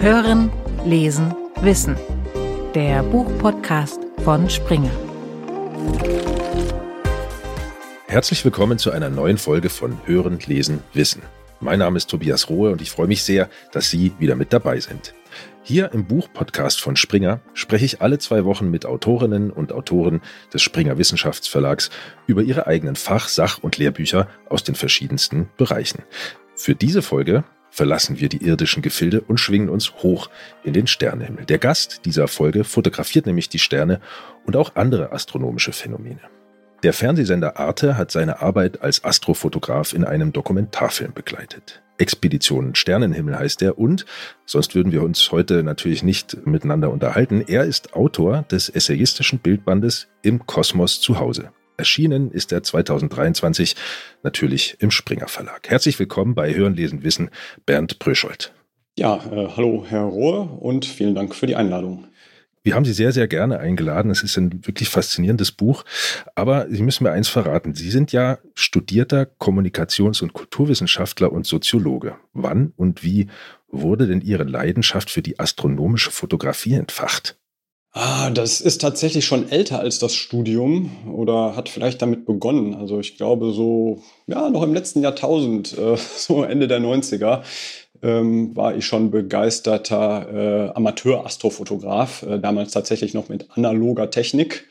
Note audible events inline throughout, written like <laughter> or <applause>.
Hören, Lesen, Wissen. Der Buchpodcast von Springer. Herzlich willkommen zu einer neuen Folge von Hören, Lesen, Wissen. Mein Name ist Tobias Rohe und ich freue mich sehr, dass Sie wieder mit dabei sind. Hier im Buchpodcast von Springer spreche ich alle zwei Wochen mit Autorinnen und Autoren des Springer Wissenschaftsverlags über ihre eigenen Fach-, Sach- und Lehrbücher aus den verschiedensten Bereichen. Für diese Folge verlassen wir die irdischen Gefilde und schwingen uns hoch in den Sternenhimmel. Der Gast dieser Folge fotografiert nämlich die Sterne und auch andere astronomische Phänomene. Der Fernsehsender Arte hat seine Arbeit als Astrofotograf in einem Dokumentarfilm begleitet. Expedition Sternenhimmel heißt er und, sonst würden wir uns heute natürlich nicht miteinander unterhalten, er ist Autor des essayistischen Bildbandes Im Kosmos zu Hause. Erschienen ist er 2023 natürlich im Springer Verlag. Herzlich willkommen bei Hören, Lesen, Wissen, Bernd Bröschold. Ja, äh, hallo Herr Rohr und vielen Dank für die Einladung. Wir haben Sie sehr, sehr gerne eingeladen. Es ist ein wirklich faszinierendes Buch. Aber Sie müssen mir eins verraten. Sie sind ja studierter Kommunikations- und Kulturwissenschaftler und Soziologe. Wann und wie wurde denn Ihre Leidenschaft für die astronomische Fotografie entfacht? Ah, das ist tatsächlich schon älter als das Studium oder hat vielleicht damit begonnen. Also ich glaube so, ja, noch im letzten Jahrtausend, äh, <laughs> so Ende der 90er, ähm, war ich schon begeisterter äh, Amateur-Astrofotograf, äh, damals tatsächlich noch mit analoger Technik,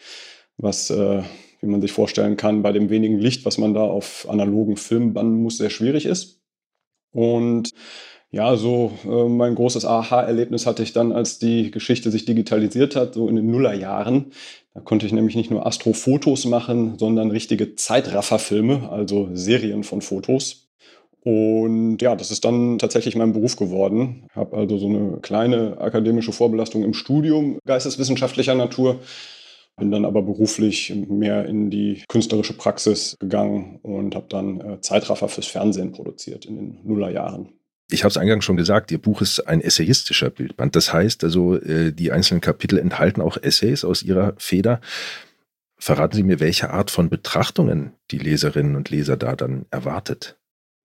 was, äh, wie man sich vorstellen kann, bei dem wenigen Licht, was man da auf analogen Film bannen muss, sehr schwierig ist. Und ja, so äh, mein großes Aha-Erlebnis hatte ich dann, als die Geschichte sich digitalisiert hat, so in den Nullerjahren. Da konnte ich nämlich nicht nur Astrofotos machen, sondern richtige Zeitrafferfilme, also Serien von Fotos. Und ja, das ist dann tatsächlich mein Beruf geworden. Ich habe also so eine kleine akademische Vorbelastung im Studium geisteswissenschaftlicher Natur, bin dann aber beruflich mehr in die künstlerische Praxis gegangen und habe dann äh, Zeitraffer fürs Fernsehen produziert in den Nullerjahren. Ich habe es eingangs schon gesagt, Ihr Buch ist ein essayistischer Bildband. Das heißt also, äh, die einzelnen Kapitel enthalten auch Essays aus Ihrer Feder. Verraten Sie mir, welche Art von Betrachtungen die Leserinnen und Leser da dann erwartet?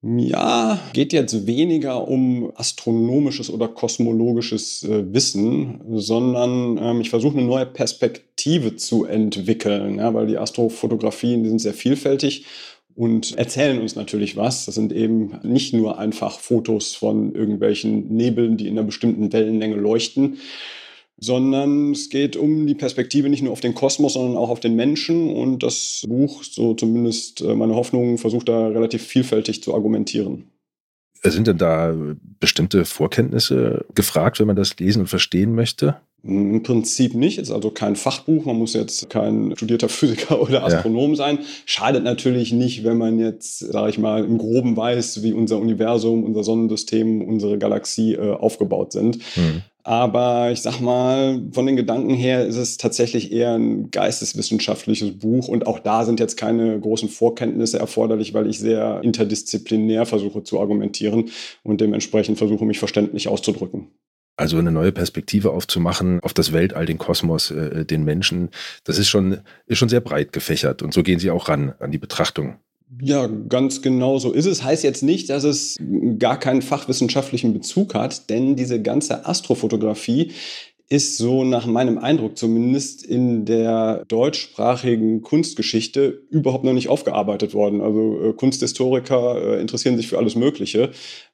Ja, geht jetzt weniger um astronomisches oder kosmologisches äh, Wissen, sondern ähm, ich versuche eine neue Perspektive zu entwickeln, ja, weil die Astrofotografien die sind sehr vielfältig und erzählen uns natürlich was. Das sind eben nicht nur einfach Fotos von irgendwelchen Nebeln, die in einer bestimmten Wellenlänge leuchten, sondern es geht um die Perspektive nicht nur auf den Kosmos, sondern auch auf den Menschen. Und das Buch, so zumindest äh, meine Hoffnung, versucht da relativ vielfältig zu argumentieren. Sind denn da bestimmte Vorkenntnisse gefragt, wenn man das lesen und verstehen möchte? Im Prinzip nicht, ist also kein Fachbuch, man muss jetzt kein studierter Physiker oder Astronom ja. sein. Schadet natürlich nicht, wenn man jetzt, sage ich mal, im Groben weiß, wie unser Universum, unser Sonnensystem, unsere Galaxie äh, aufgebaut sind. Mhm. Aber ich sag mal, von den Gedanken her ist es tatsächlich eher ein geisteswissenschaftliches Buch und auch da sind jetzt keine großen Vorkenntnisse erforderlich, weil ich sehr interdisziplinär versuche zu argumentieren und dementsprechend versuche, mich verständlich auszudrücken. Also eine neue Perspektive aufzumachen auf das Weltall, den Kosmos, äh, den Menschen, das ist schon, ist schon sehr breit gefächert und so gehen Sie auch ran an die Betrachtung. Ja, ganz genau so ist es. Heißt jetzt nicht, dass es gar keinen fachwissenschaftlichen Bezug hat, denn diese ganze Astrofotografie ist so nach meinem Eindruck zumindest in der deutschsprachigen Kunstgeschichte überhaupt noch nicht aufgearbeitet worden. Also äh, Kunsthistoriker äh, interessieren sich für alles Mögliche,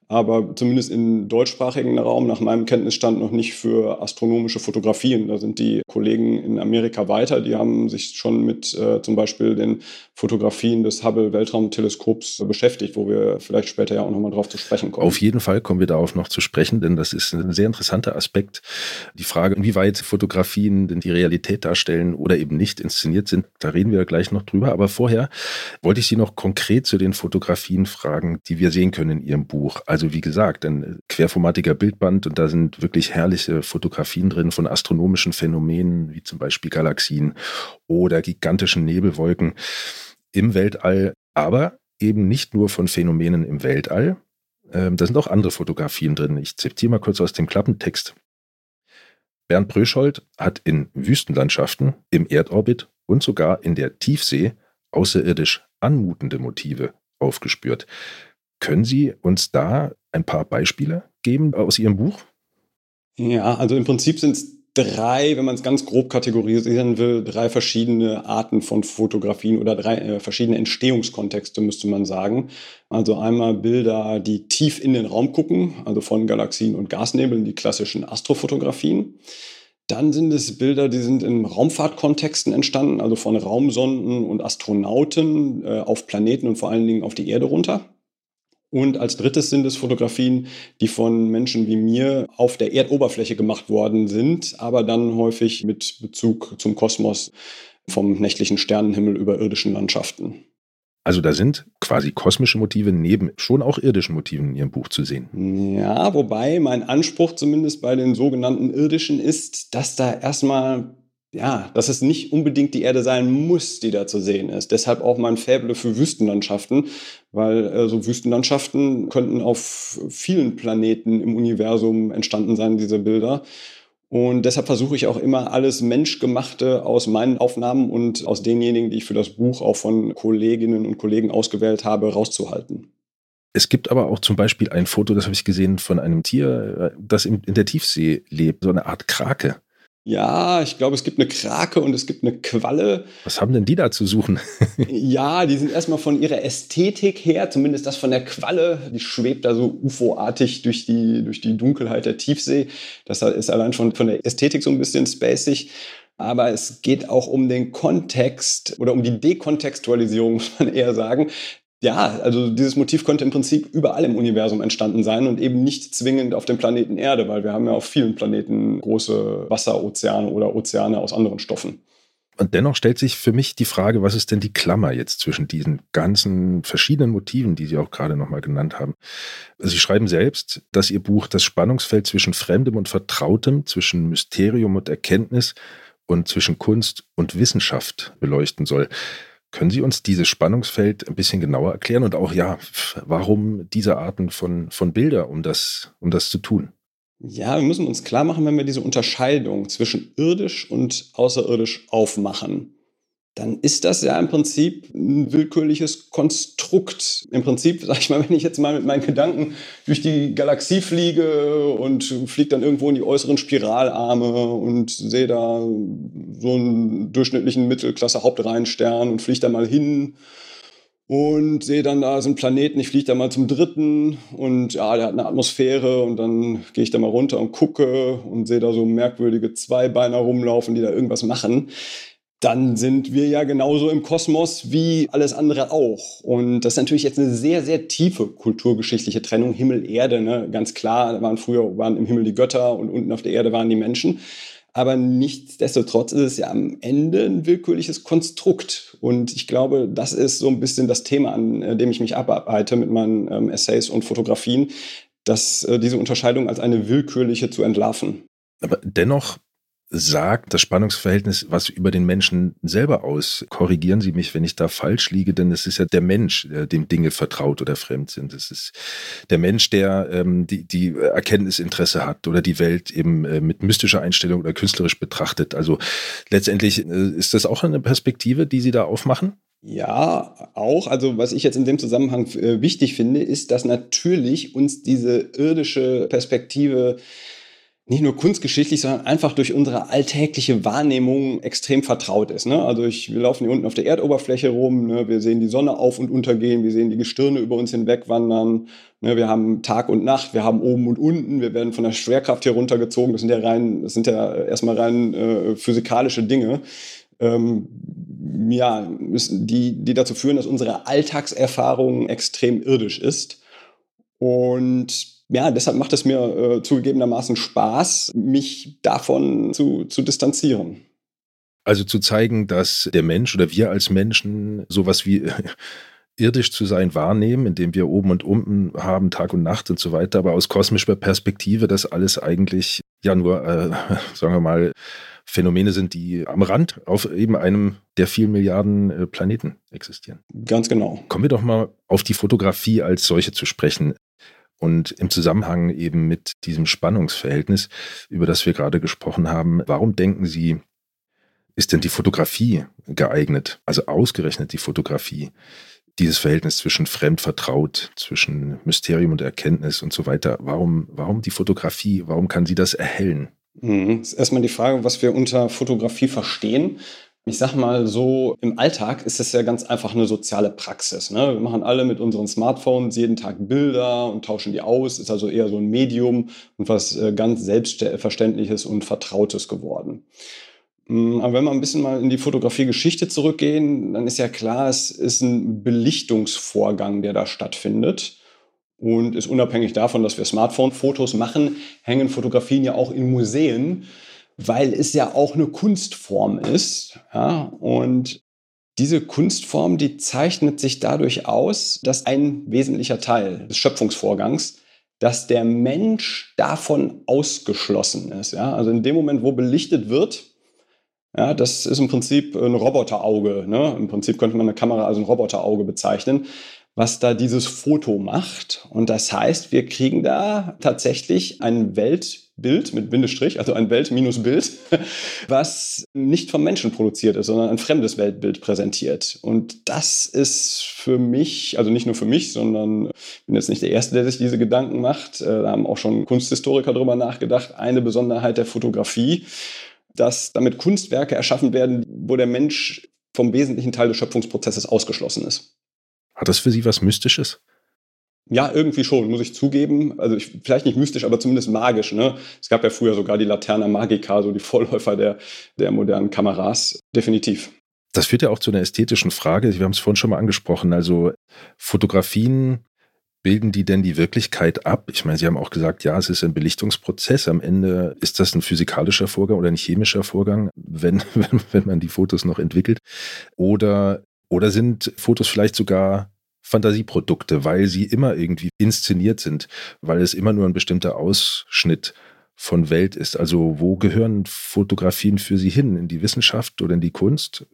aber zumindest im deutschsprachigen Raum nach meinem Kenntnisstand noch nicht für astronomische Fotografien. Da sind die Kollegen in Amerika weiter. Die haben sich schon mit äh, zum Beispiel den Fotografien des Hubble Weltraumteleskops beschäftigt, wo wir vielleicht später ja auch nochmal drauf zu sprechen kommen. Auf jeden Fall kommen wir darauf noch zu sprechen, denn das ist ein sehr interessanter Aspekt. Die Frage, inwieweit Fotografien denn die Realität darstellen oder eben nicht inszeniert sind, da reden wir gleich noch drüber. Aber vorher wollte ich Sie noch konkret zu den Fotografien fragen, die wir sehen können in Ihrem Buch. Also also wie gesagt, ein querformatiger Bildband und da sind wirklich herrliche Fotografien drin von astronomischen Phänomenen, wie zum Beispiel Galaxien oder gigantischen Nebelwolken im Weltall, aber eben nicht nur von Phänomenen im Weltall. Ähm, da sind auch andere Fotografien drin. Ich zitiere mal kurz aus dem Klappentext. Bernd Bröschold hat in Wüstenlandschaften, im Erdorbit und sogar in der Tiefsee außerirdisch anmutende Motive aufgespürt. Können Sie uns da ein paar Beispiele geben aus Ihrem Buch? Ja, also im Prinzip sind es drei, wenn man es ganz grob kategorisieren will, drei verschiedene Arten von Fotografien oder drei äh, verschiedene Entstehungskontexte, müsste man sagen. Also einmal Bilder, die tief in den Raum gucken, also von Galaxien und Gasnebeln, die klassischen Astrofotografien. Dann sind es Bilder, die sind in Raumfahrtkontexten entstanden, also von Raumsonden und Astronauten äh, auf Planeten und vor allen Dingen auf die Erde runter. Und als drittes sind es Fotografien, die von Menschen wie mir auf der Erdoberfläche gemacht worden sind, aber dann häufig mit Bezug zum Kosmos vom nächtlichen Sternenhimmel über irdischen Landschaften. Also da sind quasi kosmische Motive neben schon auch irdischen Motiven in Ihrem Buch zu sehen. Ja, wobei mein Anspruch zumindest bei den sogenannten irdischen ist, dass da erstmal ja, dass es nicht unbedingt die Erde sein muss, die da zu sehen ist. Deshalb auch mein Fäble für Wüstenlandschaften, weil äh, so Wüstenlandschaften könnten auf vielen Planeten im Universum entstanden sein, diese Bilder. Und deshalb versuche ich auch immer alles Menschgemachte aus meinen Aufnahmen und aus denjenigen, die ich für das Buch auch von Kolleginnen und Kollegen ausgewählt habe, rauszuhalten. Es gibt aber auch zum Beispiel ein Foto, das habe ich gesehen, von einem Tier, äh, das in der Tiefsee lebt, so eine Art Krake. Ja, ich glaube, es gibt eine Krake und es gibt eine Qualle. Was haben denn die da zu suchen? <laughs> ja, die sind erstmal von ihrer Ästhetik her, zumindest das von der Qualle, die schwebt da so UFO-artig durch die, durch die Dunkelheit der Tiefsee. Das ist allein schon von der Ästhetik so ein bisschen spacig. Aber es geht auch um den Kontext oder um die Dekontextualisierung, muss man eher sagen. Ja, also dieses Motiv könnte im Prinzip überall im Universum entstanden sein und eben nicht zwingend auf dem Planeten Erde, weil wir haben ja auf vielen Planeten große Wasserozeane oder Ozeane aus anderen Stoffen. Und dennoch stellt sich für mich die Frage, was ist denn die Klammer jetzt zwischen diesen ganzen verschiedenen Motiven, die Sie auch gerade nochmal genannt haben? Sie schreiben selbst, dass Ihr Buch das Spannungsfeld zwischen Fremdem und Vertrautem, zwischen Mysterium und Erkenntnis und zwischen Kunst und Wissenschaft beleuchten soll. Können Sie uns dieses Spannungsfeld ein bisschen genauer erklären und auch ja, warum diese Arten von, von Bilder, um das, um das zu tun? Ja, wir müssen uns klar machen, wenn wir diese Unterscheidung zwischen irdisch und außerirdisch aufmachen dann ist das ja im Prinzip ein willkürliches Konstrukt. Im Prinzip, <laughs> sag ich mal, wenn ich jetzt mal mit meinen Gedanken durch die Galaxie fliege und fliege dann irgendwo in die äußeren Spiralarme und sehe da so einen durchschnittlichen Mittelklasse-Hauptreihenstern und fliege da mal hin und sehe dann da so einen Planeten, ich fliege da mal zum dritten und ja, der hat eine Atmosphäre und dann gehe ich da mal runter und gucke und sehe da so merkwürdige Zweibeiner rumlaufen, die da irgendwas machen dann sind wir ja genauso im Kosmos wie alles andere auch. Und das ist natürlich jetzt eine sehr, sehr tiefe kulturgeschichtliche Trennung. Himmel, Erde, ne? ganz klar, waren früher waren im Himmel die Götter und unten auf der Erde waren die Menschen. Aber nichtsdestotrotz ist es ja am Ende ein willkürliches Konstrukt. Und ich glaube, das ist so ein bisschen das Thema, an äh, dem ich mich abarbeite mit meinen ähm, Essays und Fotografien, dass äh, diese Unterscheidung als eine willkürliche zu entlarven. Aber dennoch sagt das Spannungsverhältnis was über den Menschen selber aus. Korrigieren Sie mich, wenn ich da falsch liege, denn es ist ja der Mensch, dem Dinge vertraut oder fremd sind. Es ist der Mensch, der ähm, die, die Erkenntnisinteresse hat oder die Welt eben äh, mit mystischer Einstellung oder künstlerisch betrachtet. Also letztendlich äh, ist das auch eine Perspektive, die Sie da aufmachen? Ja, auch. Also was ich jetzt in dem Zusammenhang äh, wichtig finde, ist, dass natürlich uns diese irdische Perspektive nicht nur kunstgeschichtlich, sondern einfach durch unsere alltägliche Wahrnehmung extrem vertraut ist. Ne? Also ich, wir laufen hier unten auf der Erdoberfläche rum, ne? wir sehen die Sonne auf und untergehen, wir sehen die Gestirne über uns hinweg wandern, ne? wir haben Tag und Nacht, wir haben oben und unten, wir werden von der Schwerkraft hier runtergezogen. Das sind ja rein, das sind ja erstmal rein äh, physikalische Dinge. Ähm, ja, die, die dazu führen, dass unsere Alltagserfahrung extrem irdisch ist. Und ja, deshalb macht es mir äh, zugegebenermaßen Spaß, mich davon zu, zu distanzieren. Also zu zeigen, dass der Mensch oder wir als Menschen sowas wie <laughs> irdisch zu sein wahrnehmen, indem wir oben und unten haben, Tag und Nacht und so weiter, aber aus kosmischer Perspektive das alles eigentlich ja nur, äh, <laughs> sagen wir mal, Phänomene sind, die am Rand auf eben einem der vielen Milliarden äh, Planeten existieren. Ganz genau. Kommen wir doch mal auf die Fotografie als solche zu sprechen. Und im Zusammenhang eben mit diesem Spannungsverhältnis, über das wir gerade gesprochen haben, warum denken Sie, ist denn die Fotografie geeignet, also ausgerechnet die Fotografie, dieses Verhältnis zwischen fremd, vertraut, zwischen Mysterium und Erkenntnis und so weiter. Warum, warum die Fotografie? Warum kann sie das erhellen? Mhm. Das ist erstmal die Frage, was wir unter Fotografie verstehen. Ich sag mal so, im Alltag ist es ja ganz einfach eine soziale Praxis. Ne? Wir machen alle mit unseren Smartphones jeden Tag Bilder und tauschen die aus. Ist also eher so ein Medium und was äh, ganz Selbstverständliches und Vertrautes geworden. Mm, aber wenn wir ein bisschen mal in die Fotografie-Geschichte zurückgehen, dann ist ja klar, es ist ein Belichtungsvorgang, der da stattfindet. Und ist unabhängig davon, dass wir Smartphone-Fotos machen, hängen Fotografien ja auch in Museen weil es ja auch eine Kunstform ist. Ja? Und diese Kunstform, die zeichnet sich dadurch aus, dass ein wesentlicher Teil des Schöpfungsvorgangs, dass der Mensch davon ausgeschlossen ist. Ja? Also in dem Moment, wo belichtet wird, ja, das ist im Prinzip ein Roboterauge. Ne? Im Prinzip könnte man eine Kamera als ein Roboterauge bezeichnen was da dieses Foto macht. Und das heißt, wir kriegen da tatsächlich ein Weltbild mit Bindestrich, also ein Welt-Bild, <laughs> was nicht vom Menschen produziert ist, sondern ein fremdes Weltbild präsentiert. Und das ist für mich, also nicht nur für mich, sondern ich bin jetzt nicht der Erste, der sich diese Gedanken macht. Äh, da haben auch schon Kunsthistoriker drüber nachgedacht. Eine Besonderheit der Fotografie, dass damit Kunstwerke erschaffen werden, wo der Mensch vom wesentlichen Teil des Schöpfungsprozesses ausgeschlossen ist. Hat das für Sie was Mystisches? Ja, irgendwie schon, muss ich zugeben. Also ich, vielleicht nicht mystisch, aber zumindest magisch. Ne? Es gab ja früher sogar die Laterna Magica, so die Vorläufer der, der modernen Kameras. Definitiv. Das führt ja auch zu einer ästhetischen Frage. Wir haben es vorhin schon mal angesprochen. Also Fotografien, bilden die denn die Wirklichkeit ab? Ich meine, Sie haben auch gesagt, ja, es ist ein Belichtungsprozess. Am Ende ist das ein physikalischer Vorgang oder ein chemischer Vorgang, wenn, <laughs> wenn, wenn man die Fotos noch entwickelt. Oder oder sind Fotos vielleicht sogar Fantasieprodukte, weil sie immer irgendwie inszeniert sind, weil es immer nur ein bestimmter Ausschnitt von Welt ist. Also wo gehören Fotografien für Sie hin? In die Wissenschaft oder in die Kunst?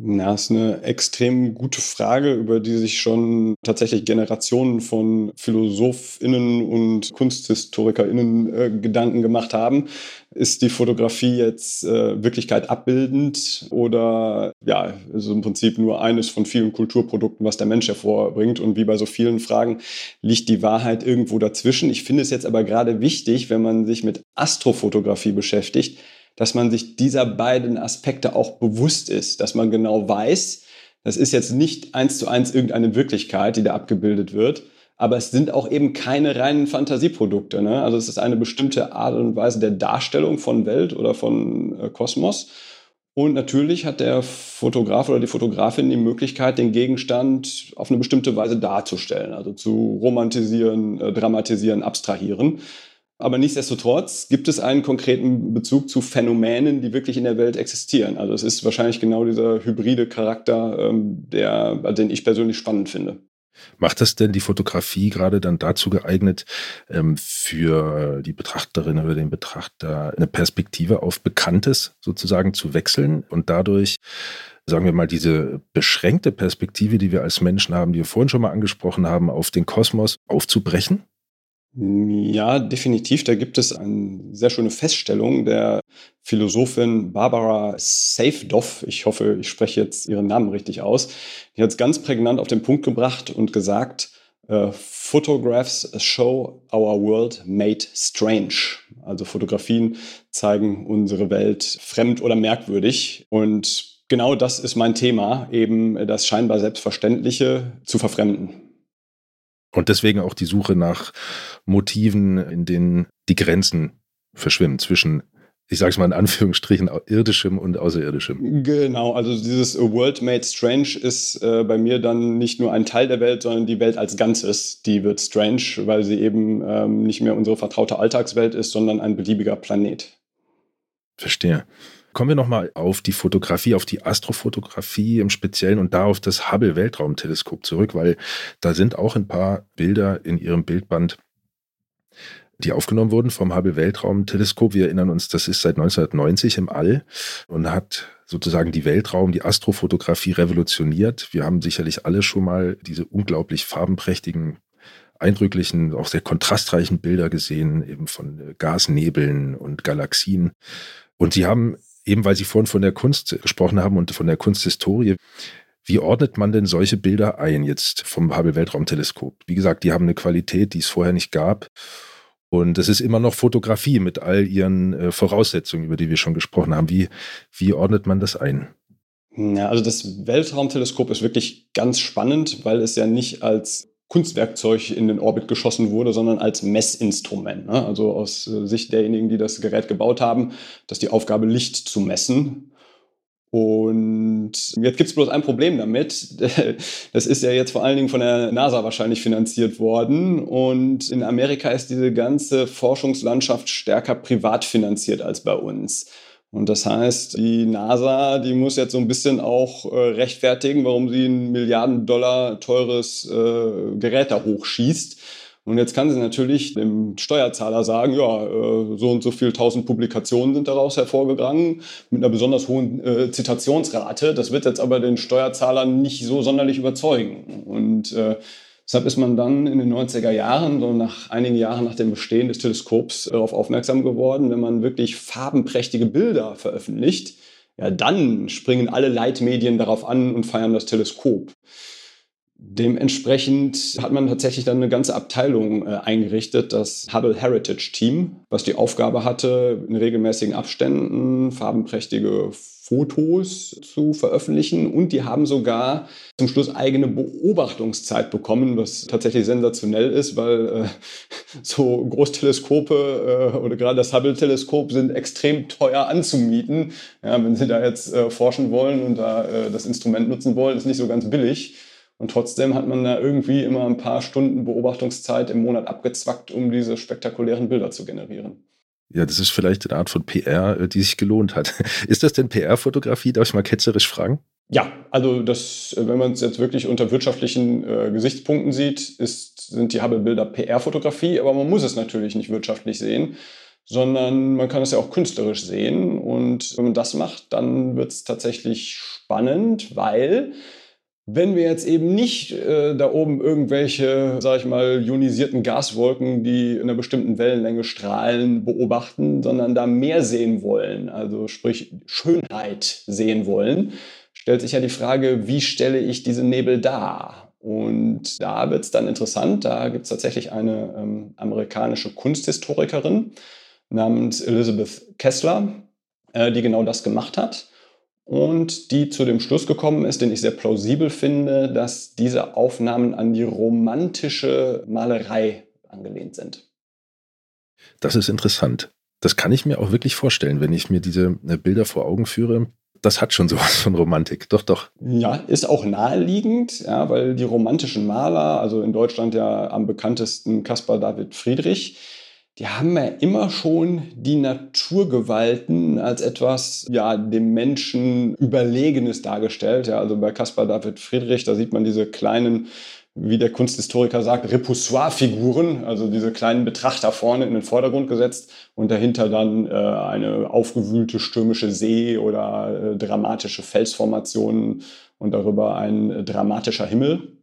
Ja, ist eine extrem gute Frage, über die sich schon tatsächlich Generationen von PhilosophInnen und KunsthistorikerInnen äh, Gedanken gemacht haben. Ist die Fotografie jetzt äh, Wirklichkeit abbildend oder ja, ist im Prinzip nur eines von vielen Kulturprodukten, was der Mensch hervorbringt? Und wie bei so vielen Fragen liegt die Wahrheit irgendwo dazwischen. Ich finde es jetzt aber gerade wichtig, wenn man sich mit Astrofotografie beschäftigt, dass man sich dieser beiden Aspekte auch bewusst ist, dass man genau weiß, das ist jetzt nicht eins zu eins irgendeine Wirklichkeit, die da abgebildet wird, aber es sind auch eben keine reinen Fantasieprodukte. Ne? Also es ist eine bestimmte Art und Weise der Darstellung von Welt oder von äh, Kosmos. Und natürlich hat der Fotograf oder die Fotografin die Möglichkeit, den Gegenstand auf eine bestimmte Weise darzustellen, also zu romantisieren, äh, dramatisieren, abstrahieren. Aber nichtsdestotrotz gibt es einen konkreten Bezug zu Phänomenen, die wirklich in der Welt existieren. Also es ist wahrscheinlich genau dieser hybride Charakter, ähm, der, den ich persönlich spannend finde. Macht das denn die Fotografie gerade dann dazu geeignet, ähm, für die Betrachterin oder den Betrachter eine Perspektive auf Bekanntes sozusagen zu wechseln und dadurch, sagen wir mal, diese beschränkte Perspektive, die wir als Menschen haben, die wir vorhin schon mal angesprochen haben, auf den Kosmos aufzubrechen? Ja, definitiv. Da gibt es eine sehr schöne Feststellung der Philosophin Barbara Safdov. Ich hoffe, ich spreche jetzt ihren Namen richtig aus. Die hat es ganz prägnant auf den Punkt gebracht und gesagt, Uh, photographs show our world made strange. Also Fotografien zeigen unsere Welt fremd oder merkwürdig. Und genau das ist mein Thema, eben das scheinbar Selbstverständliche zu verfremden. Und deswegen auch die Suche nach Motiven, in denen die Grenzen verschwimmen zwischen ich sage es mal in Anführungsstrichen, irdischem und außerirdischem. Genau, also dieses World Made Strange ist äh, bei mir dann nicht nur ein Teil der Welt, sondern die Welt als Ganzes. Die wird strange, weil sie eben ähm, nicht mehr unsere vertraute Alltagswelt ist, sondern ein beliebiger Planet. Verstehe. Kommen wir nochmal auf die Fotografie, auf die Astrofotografie im Speziellen und da auf das Hubble Weltraumteleskop zurück, weil da sind auch ein paar Bilder in Ihrem Bildband, die aufgenommen wurden vom Hubble Weltraumteleskop. Wir erinnern uns, das ist seit 1990 im All und hat sozusagen die Weltraum, die Astrofotografie revolutioniert. Wir haben sicherlich alle schon mal diese unglaublich farbenprächtigen eindrücklichen, auch sehr kontrastreichen Bilder gesehen, eben von Gasnebeln und Galaxien. Und sie haben eben weil Sie vorhin von der Kunst gesprochen haben und von der Kunsthistorie, Wie ordnet man denn solche Bilder ein jetzt vom Hubble Weltraumteleskop? Wie gesagt, die haben eine Qualität, die es vorher nicht gab. Und es ist immer noch Fotografie mit all ihren äh, Voraussetzungen, über die wir schon gesprochen haben. Wie, wie ordnet man das ein? Ja, also das Weltraumteleskop ist wirklich ganz spannend, weil es ja nicht als Kunstwerkzeug in den Orbit geschossen wurde, sondern als Messinstrument. Ne? Also aus äh, Sicht derjenigen, die das Gerät gebaut haben, dass die Aufgabe Licht zu messen. Und jetzt gibt es bloß ein Problem damit. <laughs> Das ist ja jetzt vor allen Dingen von der NASA wahrscheinlich finanziert worden. Und in Amerika ist diese ganze Forschungslandschaft stärker privat finanziert als bei uns. Und das heißt, die NASA, die muss jetzt so ein bisschen auch äh, rechtfertigen, warum sie ein Milliarden Dollar teures äh, Gerät da hochschießt. Und jetzt kann sie natürlich dem Steuerzahler sagen, ja, äh, so und so viel tausend Publikationen sind daraus hervorgegangen mit einer besonders hohen äh, Zitationsrate. Das wird jetzt aber den Steuerzahler nicht so sonderlich überzeugen. Und äh, deshalb ist man dann in den 90er Jahren, so nach einigen Jahren nach dem Bestehen des Teleskops, darauf aufmerksam geworden, wenn man wirklich farbenprächtige Bilder veröffentlicht, ja, dann springen alle Leitmedien darauf an und feiern das Teleskop. Dementsprechend hat man tatsächlich dann eine ganze Abteilung äh, eingerichtet, das Hubble Heritage Team, was die Aufgabe hatte, in regelmäßigen Abständen farbenprächtige Fotos zu veröffentlichen. Und die haben sogar zum Schluss eigene Beobachtungszeit bekommen, was tatsächlich sensationell ist, weil äh, <laughs> so Großteleskope äh, oder gerade das Hubble-Teleskop sind extrem teuer anzumieten. Ja, wenn Sie da jetzt äh, forschen wollen und da äh, das Instrument nutzen wollen, ist nicht so ganz billig. Und trotzdem hat man da irgendwie immer ein paar Stunden Beobachtungszeit im Monat abgezwackt, um diese spektakulären Bilder zu generieren. Ja, das ist vielleicht eine Art von PR, äh, die sich gelohnt hat. <laughs> Ist das denn PR-Fotografie? Darf ich mal ketzerisch fragen? Ja, also das, äh, wenn man es jetzt wirklich unter wirtschaftlichen äh, Gesichtspunkten sieht, ist, sind die Hubble-Bilder PR-Fotografie, aber man muss es natürlich nicht wirtschaftlich sehen, sondern man kann es ja auch künstlerisch sehen. Und wenn man das macht, dann wird es tatsächlich spannend, weil wenn wir jetzt eben nicht äh, da oben irgendwelche, sag ich mal, ionisierten Gaswolken, die in einer bestimmten Wellenlänge strahlen, beobachten, sondern da mehr sehen wollen, also sprich Schönheit sehen wollen, stellt sich ja die Frage, wie stelle ich diese Nebel dar? Und da wird es dann interessant. Da gibt es tatsächlich eine ähm, amerikanische Kunsthistorikerin namens Elizabeth Kessler, äh, die genau das gemacht hat und die zu dem Schluss gekommen ist, den ich sehr plausibel finde, dass diese Aufnahmen an die romantische Malerei angelehnt sind. Das ist interessant. Das kann ich mir auch wirklich vorstellen, wenn ich mir diese äh, Bilder vor Augen führe. Das hat schon <laughs> sowas von Romantik, doch, doch. Ja, ist auch naheliegend, ja, weil die romantischen Maler, also in Deutschland ja am bekanntesten Caspar David Friedrich, die haben ja immer schon die Naturgewalten als etwas, ja, dem Menschen Überlegenes dargestellt. Ja, also bei Caspar David Friedrich, da sieht man diese kleinen, wie der Kunsthistoriker sagt, Repoussoir-Figuren, also diese kleinen Betrachter vorne in den Vordergrund gesetzt und dahinter dann äh, eine aufgewühlte stürmische See oder äh, dramatische Felsformationen und darüber ein äh, dramatischer Himmel.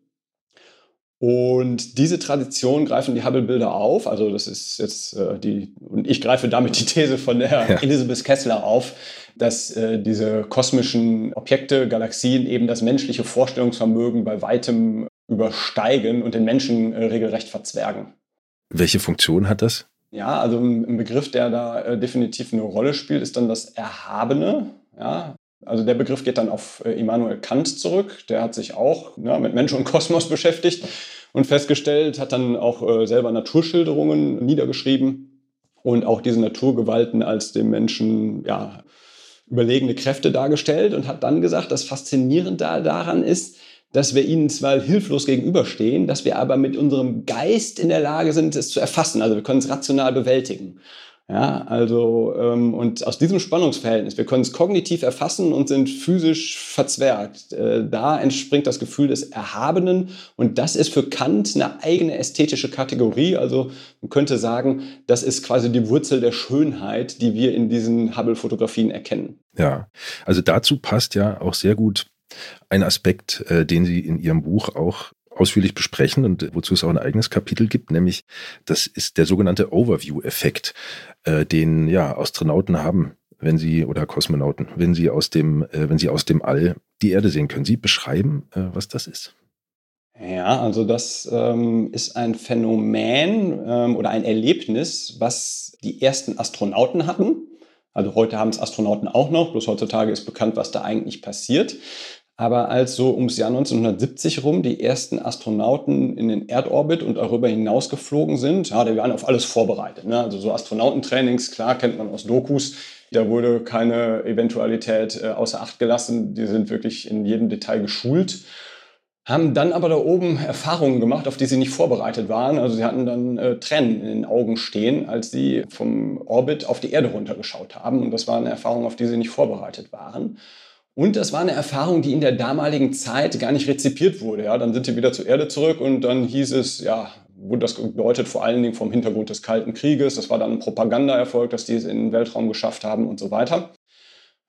Und diese Tradition greifen die Hubble-Bilder auf. Also das ist jetzt äh, die, und ich greife damit die These von der ja. Elizabeth Kessler auf, dass äh, diese kosmischen Objekte, Galaxien eben das menschliche Vorstellungsvermögen bei weitem übersteigen und den Menschen äh, regelrecht verzwergen. Welche Funktion hat das? Ja, also ein Begriff, der da äh, definitiv eine Rolle spielt, ist dann das Erhabene. Ja, also der Begriff geht dann auf äh, Immanuel Kant zurück. Der hat sich auch ja, mit Mensch und Kosmos beschäftigt und festgestellt, hat dann auch äh, selber Naturschilderungen niedergeschrieben und auch diese Naturgewalten als dem Menschen ja, überlegene Kräfte dargestellt und hat dann gesagt, das Faszinierende daran ist, dass wir ihnen zwar hilflos gegenüberstehen, dass wir aber mit unserem Geist in der Lage sind, es zu erfassen. Also wir können es rational bewältigen. Ja, also ähm, und aus diesem Spannungsverhältnis, wir können es kognitiv erfassen und sind physisch verzwergt. Äh, da entspringt das Gefühl des Erhabenen und das ist für Kant eine eigene ästhetische Kategorie. Also man könnte sagen, das ist quasi die Wurzel der Schönheit, die wir in diesen Hubble-Fotografien erkennen. Ja, also dazu passt ja auch sehr gut ein Aspekt, äh, den Sie in Ihrem Buch auch ausführlich besprechen und wozu es auch ein eigenes Kapitel gibt, nämlich das ist der sogenannte Overview-Effekt, äh, den ja Astronauten haben wenn Sie oder Kosmonauten, wenn Sie aus dem, äh, wenn Sie aus dem All die Erde sehen. Können Sie beschreiben, äh, was das ist? Ja, also das ähm, ist ein Phänomen ähm, oder ein Erlebnis, was die ersten Astronauten hatten. Also heute haben es Astronauten auch noch, bloß heutzutage ist bekannt, was da eigentlich passiert. Aber als so ums Jahr 1970 rum die ersten Astronauten in den Erdorbit und darüber hinaus geflogen sind, ja, die waren auf alles vorbereitet. Ne? Also so Astronautentrainings, klar, kennt man aus Dokus. Da wurde keine Eventualität äh, außer Acht gelassen. Die sind wirklich in jedem Detail geschult haben dann aber da oben Erfahrungen gemacht, auf die sie nicht vorbereitet waren. Also sie hatten dann äh, Tränen in den Augen stehen, als sie vom Orbit auf die Erde runtergeschaut haben. Und das war eine Erfahrung, auf die sie nicht vorbereitet waren. Und das war eine Erfahrung, die in der damaligen Zeit gar nicht rezipiert wurde. Ja, dann sind sie wieder zur Erde zurück und dann hieß es, ja, wurde das gedeutet vor allen Dingen vom Hintergrund des Kalten Krieges. Das war dann ein Propagandaerfolg, dass die es in den Weltraum geschafft haben und so weiter.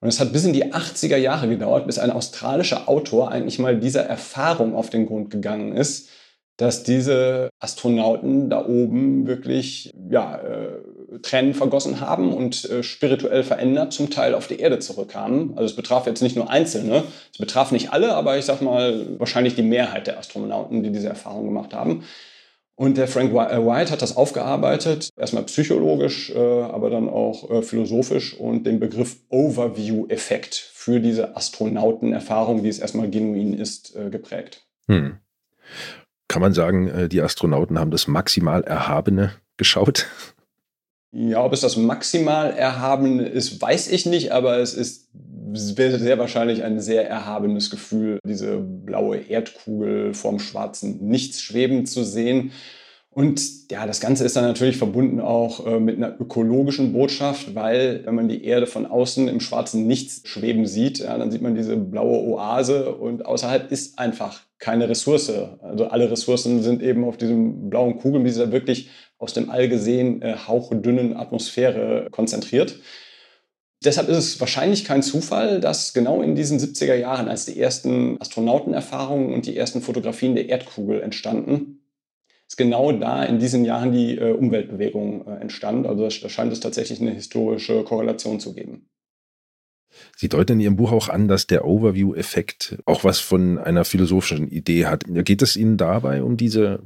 Und es hat bis in die 80er Jahre gedauert, bis ein australischer Autor eigentlich mal dieser Erfahrung auf den Grund gegangen ist, dass diese Astronauten da oben wirklich ja, äh, Tränen vergossen haben und äh, spirituell verändert zum Teil auf die Erde zurückkamen. Also es betraf jetzt nicht nur Einzelne, es betraf nicht alle, aber ich sag mal wahrscheinlich die Mehrheit der Astronauten, die diese Erfahrung gemacht haben. Und der Frank äh, White hat das aufgearbeitet, erstmal psychologisch, äh, aber dann auch äh, philosophisch und den Begriff Overview-Effekt für diese Astronautenerfahrung, die es erstmal genuin ist, geprägt. Hm. Kann man sagen, die Astronauten haben das maximal Erhabene geschaut? Ja, ob es das maximal Erhabene ist, weiß ich nicht, aber es ist sehr wahrscheinlich ein sehr erhabenes Gefühl, diese blaue Erdkugel vorm schwarzen Nichts schweben zu sehen. Und ja, das Ganze ist dann natürlich verbunden auch äh, mit einer ökologischen Botschaft, weil wenn man die Erde von außen im schwarzen Nichts schweben sieht, ja, dann sieht man diese blaue Oase und außerhalb ist einfach keine Ressource. Also alle Ressourcen sind eben auf diesem blauen Kugel, mit dieser wirklich aus dem All gesehen äh, hauchdünnen Atmosphäre konzentriert. Deshalb ist es wahrscheinlich kein Zufall, dass genau in diesen 70er Jahren, als die ersten Astronautenerfahrungen und die ersten Fotografien der Erdkugel entstanden, ist genau da in diesen Jahren die äh, Umweltbewegung äh, entstand. Also da scheint es tatsächlich eine historische Korrelation zu geben. Sie deuten in Ihrem Buch auch an, dass der Overview-Effekt auch was von einer philosophischen Idee hat. Geht es Ihnen dabei um diese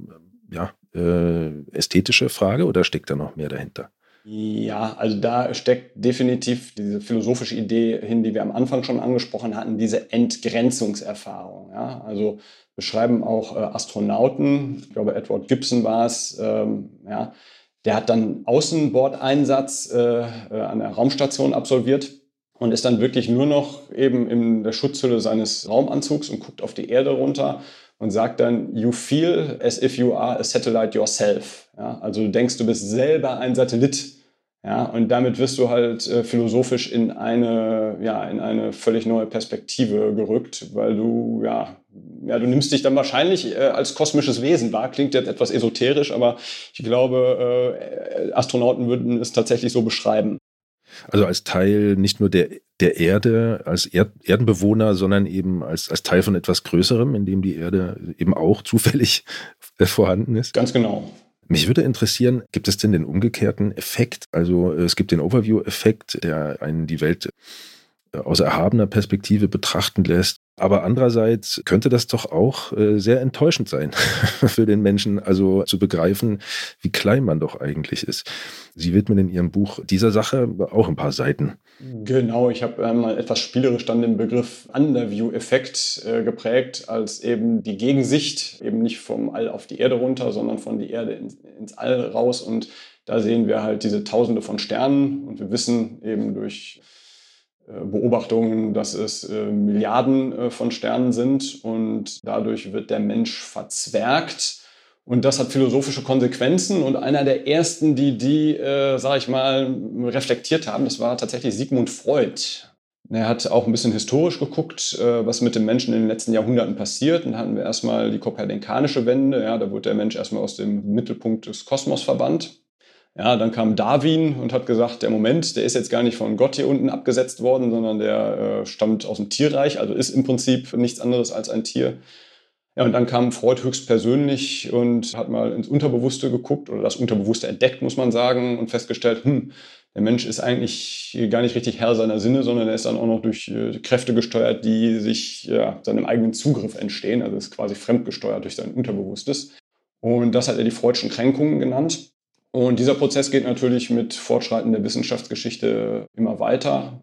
ja, äh, ästhetische Frage oder steckt da noch mehr dahinter? Ja, also da steckt definitiv diese philosophische Idee hin, die wir am Anfang schon angesprochen hatten, diese Entgrenzungserfahrung. Ja? Also beschreiben auch äh, Astronauten, ich glaube Edward Gibson war es, ähm, ja, der hat dann Außenbordeinsatz äh, äh, an der Raumstation absolviert und ist dann wirklich nur noch eben in der Schutzhülle seines Raumanzugs und guckt auf die Erde runter und sagt dann, you feel as if you are a satellite yourself. Ja, also du denkst, du bist selber ein Satellit. Ja, und damit wirst du halt äh, philosophisch in eine, ja, in eine völlig neue Perspektive gerückt, weil du, ja, ja, du nimmst dich dann wahrscheinlich äh, als kosmisches Wesen wahr. Klingt jetzt etwas esoterisch, aber ich glaube, äh, Astronauten würden es tatsächlich so beschreiben. Also als Teil nicht nur der, der Erde, als Erd, Erdenbewohner, sondern eben als, als Teil von etwas Größerem, in dem die Erde eben auch zufällig <laughs> vorhanden ist. Ganz genau. Mich würde interessieren, gibt es denn den umgekehrten Effekt? Also es gibt den Overview-Effekt, der einen die Welt aus erhabener Perspektive betrachten lässt. Aber andererseits könnte das doch auch äh, sehr enttäuschend sein <laughs> für den Menschen, also zu begreifen, wie klein man doch eigentlich ist. Sie widmen in Ihrem Buch dieser Sache auch ein paar Seiten. Genau, ich habe einmal etwas spielerisch dann den Begriff Underview-Effekt äh, geprägt, als eben die Gegensicht, eben nicht vom All auf die Erde runter, sondern von die Erde ins, All raus. Und da sehen wir halt diese Tausende von Sternen und wir wissen eben durch Beobachtungen, dass es äh, Milliarden äh, von Sternen sind und dadurch wird der Mensch verzwergt. Und das hat philosophische Konsequenzen. Und einer der ersten, die die, äh, sage ich mal, reflektiert haben, das war tatsächlich Sigmund Freud. Er hat auch ein bisschen historisch geguckt, äh, was mit dem Menschen in den letzten Jahrhunderten passiert. Dann hatten wir erstmal die kopernikanische Wende. Ja, da wurde der Mensch erstmal aus dem Mittelpunkt des Kosmos verbannt. Ja, dann kam Darwin und hat gesagt, der Moment, der ist jetzt gar nicht von Gott hier unten abgesetzt worden, sondern der äh, stammt aus dem Tierreich, also ist im Prinzip nichts anderes als ein Tier. Ja, und dann kam Freud höchstpersönlich und hat mal ins Unterbewusste geguckt oder das Unterbewusste entdeckt, muss man sagen, und festgestellt, hm, der Mensch ist eigentlich gar nicht richtig Herr seiner Sinne, sondern er ist dann auch noch durch äh, Kräfte gesteuert, die sich ja, seinem eigenen Zugriff entstehen. Also ist quasi fremdgesteuert durch sein Unterbewusstes. Und das hat er die Freudschen Kränkungen genannt. Und dieser Prozess geht natürlich mit Fortschreiten der Wissenschaftsgeschichte immer weiter.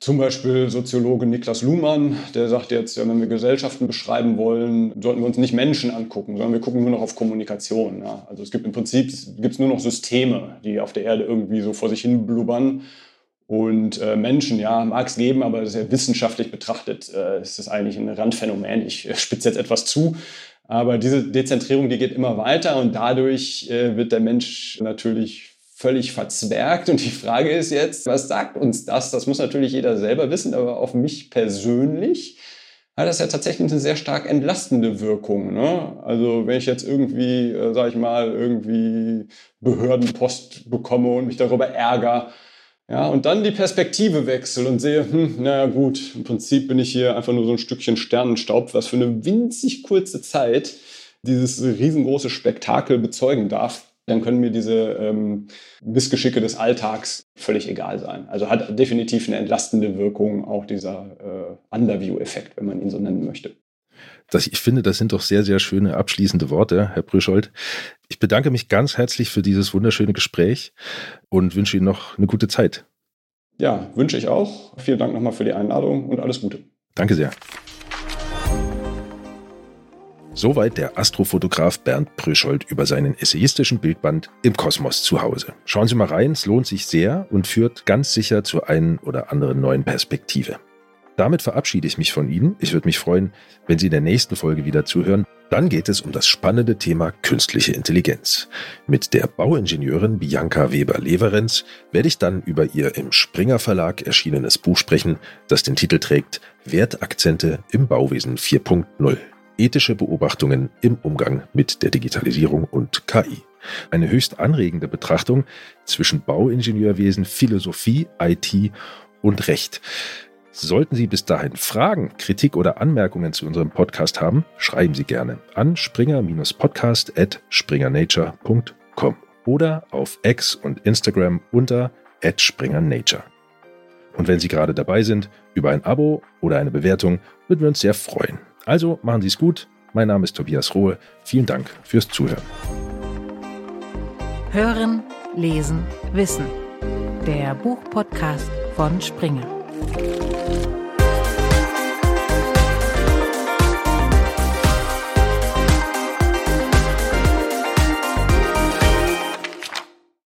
Zum Beispiel Soziologe Niklas Luhmann, der sagt jetzt, ja, wenn wir Gesellschaften beschreiben wollen, sollten wir uns nicht Menschen angucken, sondern wir gucken nur noch auf Kommunikation. Ja. Also es gibt im Prinzip gibt's nur noch Systeme, die auf der Erde irgendwie so vor sich hin blubbern. Und äh, Menschen, ja, mag es geben, aber sehr wissenschaftlich betrachtet äh, ist das eigentlich ein Randphänomen. Ich äh, spitze jetzt etwas zu. Aber diese Dezentrierung, die geht immer weiter und dadurch äh, wird der Mensch natürlich völlig verzwergt. Und die Frage ist jetzt, was sagt uns das? Das muss natürlich jeder selber wissen, aber auf mich persönlich hat das ja tatsächlich eine sehr stark entlastende Wirkung. Ne? Also wenn ich jetzt irgendwie, äh, sage ich mal, irgendwie Behördenpost bekomme und mich darüber ärgere, ja, und dann die Perspektive wechsel und sehe, hm, naja gut, im Prinzip bin ich hier einfach nur so ein Stückchen Sternenstaub, was für eine winzig kurze Zeit dieses riesengroße Spektakel bezeugen darf dann können mir diese ähm, Missgeschicke des Alltags völlig egal sein. Also hat definitiv eine entlastende Wirkung auch dieser äh, Underview-Effekt, wenn man ihn so nennen möchte. Das, ich finde, das sind doch sehr, sehr schöne abschließende Worte, Herr Brüschold. Ich bedanke mich ganz herzlich für dieses wunderschöne Gespräch und wünsche Ihnen noch eine gute Zeit. Ja, wünsche ich auch. Vielen Dank nochmal für die Einladung und alles Gute. Danke sehr. Soweit der Astrofotograf Bernd Pröschold über seinen essayistischen Bildband Im Kosmos zu Hause. Schauen Sie mal rein, es lohnt sich sehr und führt ganz sicher zu einen oder anderen neuen Perspektive. Damit verabschiede ich mich von Ihnen. Ich würde mich freuen, wenn Sie in der nächsten Folge wieder zuhören. Dann geht es um das spannende Thema künstliche Intelligenz. Mit der Bauingenieurin Bianca Weber-Leverenz werde ich dann über ihr im Springer Verlag erschienenes Buch sprechen, das den Titel trägt Wertakzente im Bauwesen 4.0 ethische Beobachtungen im Umgang mit der Digitalisierung und KI. Eine höchst anregende Betrachtung zwischen Bauingenieurwesen, Philosophie, IT und Recht. Sollten Sie bis dahin Fragen, Kritik oder Anmerkungen zu unserem Podcast haben, schreiben Sie gerne an springer-podcast.springernature.com oder auf X und Instagram unter @springernature. Und wenn Sie gerade dabei sind, über ein Abo oder eine Bewertung würden wir uns sehr freuen. Also machen Sie es gut. Mein Name ist Tobias Rohe. Vielen Dank fürs Zuhören. Hören, lesen, wissen. Der Buchpodcast von Springer. Thank you.